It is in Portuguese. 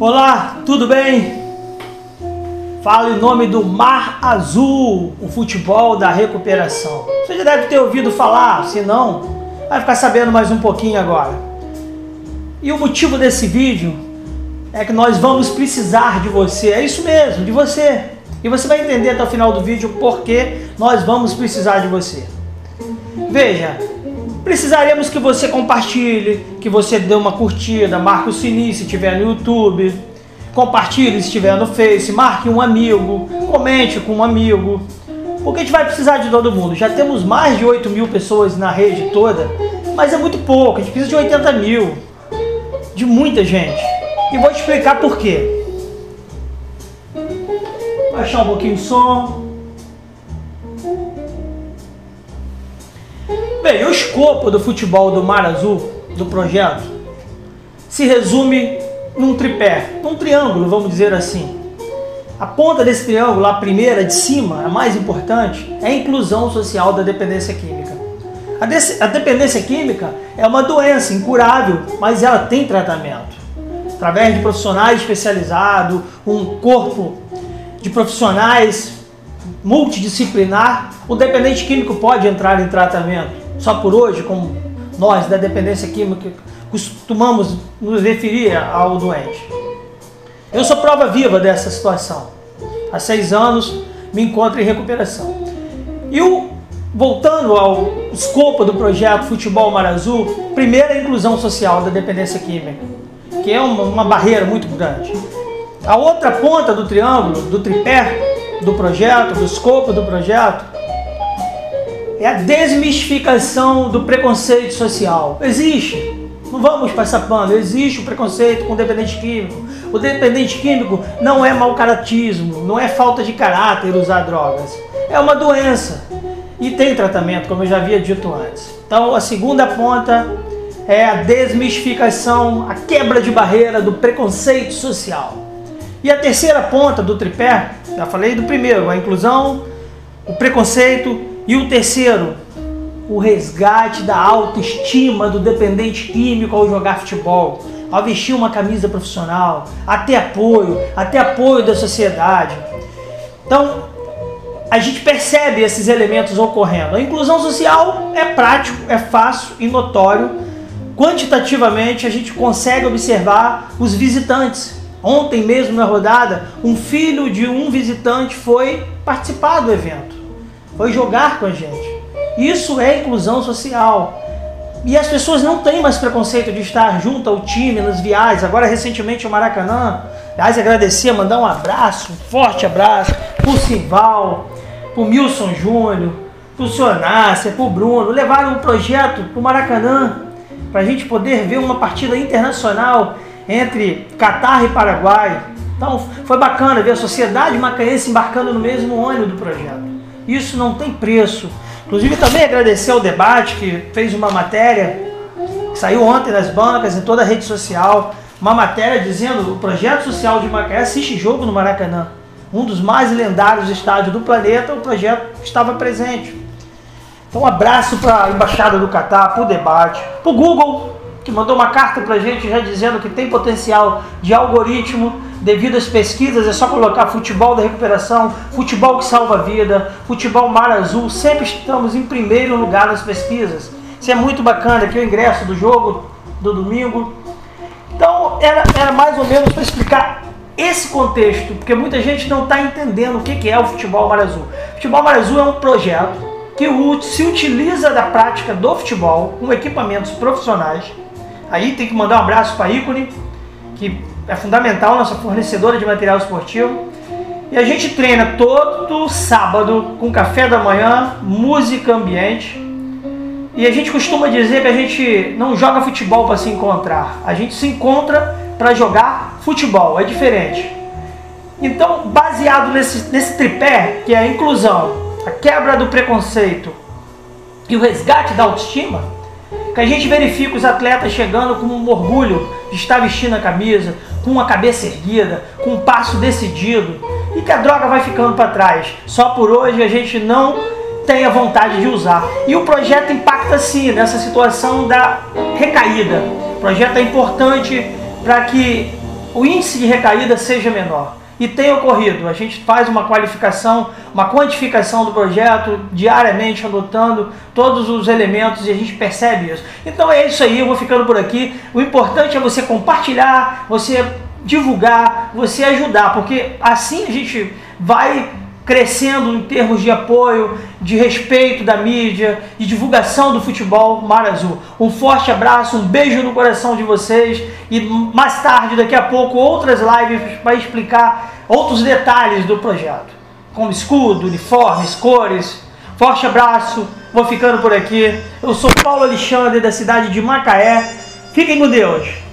Olá, tudo bem? Fala em nome do Mar Azul, o futebol da recuperação. Você já deve ter ouvido falar, se não, vai ficar sabendo mais um pouquinho agora. E o motivo desse vídeo é que nós vamos precisar de você, é isso mesmo, de você. E você vai entender até o final do vídeo por que nós vamos precisar de você. Veja, precisaremos que você compartilhe, que você dê uma curtida, marque o sininho se estiver no YouTube, compartilhe se estiver no Face, marque um amigo, comente com um amigo, porque a gente vai precisar de todo mundo. Já temos mais de 8 mil pessoas na rede toda, mas é muito pouco, a gente precisa de 80 mil, de muita gente. E vou te explicar por quê. Baixar um pouquinho o som. Escopo do futebol do Mar Azul, do projeto, se resume num tripé, num triângulo, vamos dizer assim. A ponta desse triângulo, a primeira de cima, a mais importante, é a inclusão social da dependência química. A, de a dependência química é uma doença incurável, mas ela tem tratamento. Através de profissionais especializados, um corpo de profissionais multidisciplinar, o dependente químico pode entrar em tratamento. Só por hoje, como nós da dependência química costumamos nos referir ao doente. Eu sou prova viva dessa situação. Há seis anos me encontro em recuperação. E o, voltando ao escopo do projeto Futebol Mar Azul, primeira inclusão social da dependência química, que é uma, uma barreira muito grande. A outra ponta do triângulo, do tripé do projeto, do escopo do projeto, é a desmistificação do preconceito social. Existe, não vamos passar pano, existe o preconceito com o dependente químico. O dependente químico não é mau caratismo, não é falta de caráter usar drogas. É uma doença e tem tratamento, como eu já havia dito antes. Então, a segunda ponta é a desmistificação, a quebra de barreira do preconceito social. E a terceira ponta do tripé, já falei do primeiro, a inclusão, o preconceito e o terceiro, o resgate da autoestima do dependente químico ao jogar futebol, ao vestir uma camisa profissional, até apoio, até apoio da sociedade. Então, a gente percebe esses elementos ocorrendo. A inclusão social é prático, é fácil e notório. Quantitativamente, a gente consegue observar os visitantes. Ontem mesmo na rodada, um filho de um visitante foi participar do evento, foi jogar com a gente. Isso é inclusão social. E as pessoas não têm mais preconceito de estar junto ao time nas viagens. Agora, recentemente, o Maracanã, aliás, agradecer, mandar um abraço, um forte abraço pro Simval, pro Milson Júnior, pro Sonácia, pro Bruno. Levaram um projeto pro Maracanã para a gente poder ver uma partida internacional entre Catar e Paraguai. Então, foi bacana ver a sociedade macaense embarcando no mesmo ônibus do projeto. Isso não tem preço. Inclusive também agradecer ao debate que fez uma matéria que saiu ontem nas bancas, em toda a rede social, uma matéria dizendo o projeto social de Macaé assiste jogo no Maracanã. Um dos mais lendários estádios do planeta, o projeto estava presente. Então um abraço para a Embaixada do Catar, para o debate, para o Google, que mandou uma carta para a gente já dizendo que tem potencial de algoritmo devido às pesquisas, é só colocar futebol da recuperação, futebol que salva a vida, futebol mar azul, sempre estamos em primeiro lugar nas pesquisas. Isso é muito bacana, aqui o ingresso do jogo do domingo. Então era, era mais ou menos para explicar esse contexto, porque muita gente não está entendendo o que é o futebol mar azul. O futebol mar azul é um projeto que se utiliza da prática do futebol com equipamentos profissionais. Aí tem que mandar um abraço para a Ícone, que é fundamental, nossa fornecedora de material esportivo. E a gente treina todo sábado com café da manhã, música ambiente. E a gente costuma dizer que a gente não joga futebol para se encontrar, a gente se encontra para jogar futebol, é diferente. Então, baseado nesse, nesse tripé, que é a inclusão, a quebra do preconceito e o resgate da autoestima, que a gente verifica os atletas chegando com um orgulho de estar vestindo a camisa, com a cabeça erguida, com um passo decidido e que a droga vai ficando para trás. Só por hoje a gente não tem a vontade de usar. E o projeto impacta sim nessa situação da recaída. O projeto é importante para que o índice de recaída seja menor. E tem ocorrido. A gente faz uma qualificação, uma quantificação do projeto diariamente, anotando todos os elementos e a gente percebe isso. Então é isso aí, eu vou ficando por aqui. O importante é você compartilhar, você divulgar, você ajudar, porque assim a gente vai crescendo em termos de apoio, de respeito da mídia, de divulgação do futebol Mar Azul. Um forte abraço, um beijo no coração de vocês e mais tarde, daqui a pouco, outras lives para explicar outros detalhes do projeto, como escudo, uniformes, cores. Forte abraço, vou ficando por aqui. Eu sou Paulo Alexandre da cidade de Macaé. Fiquem com Deus.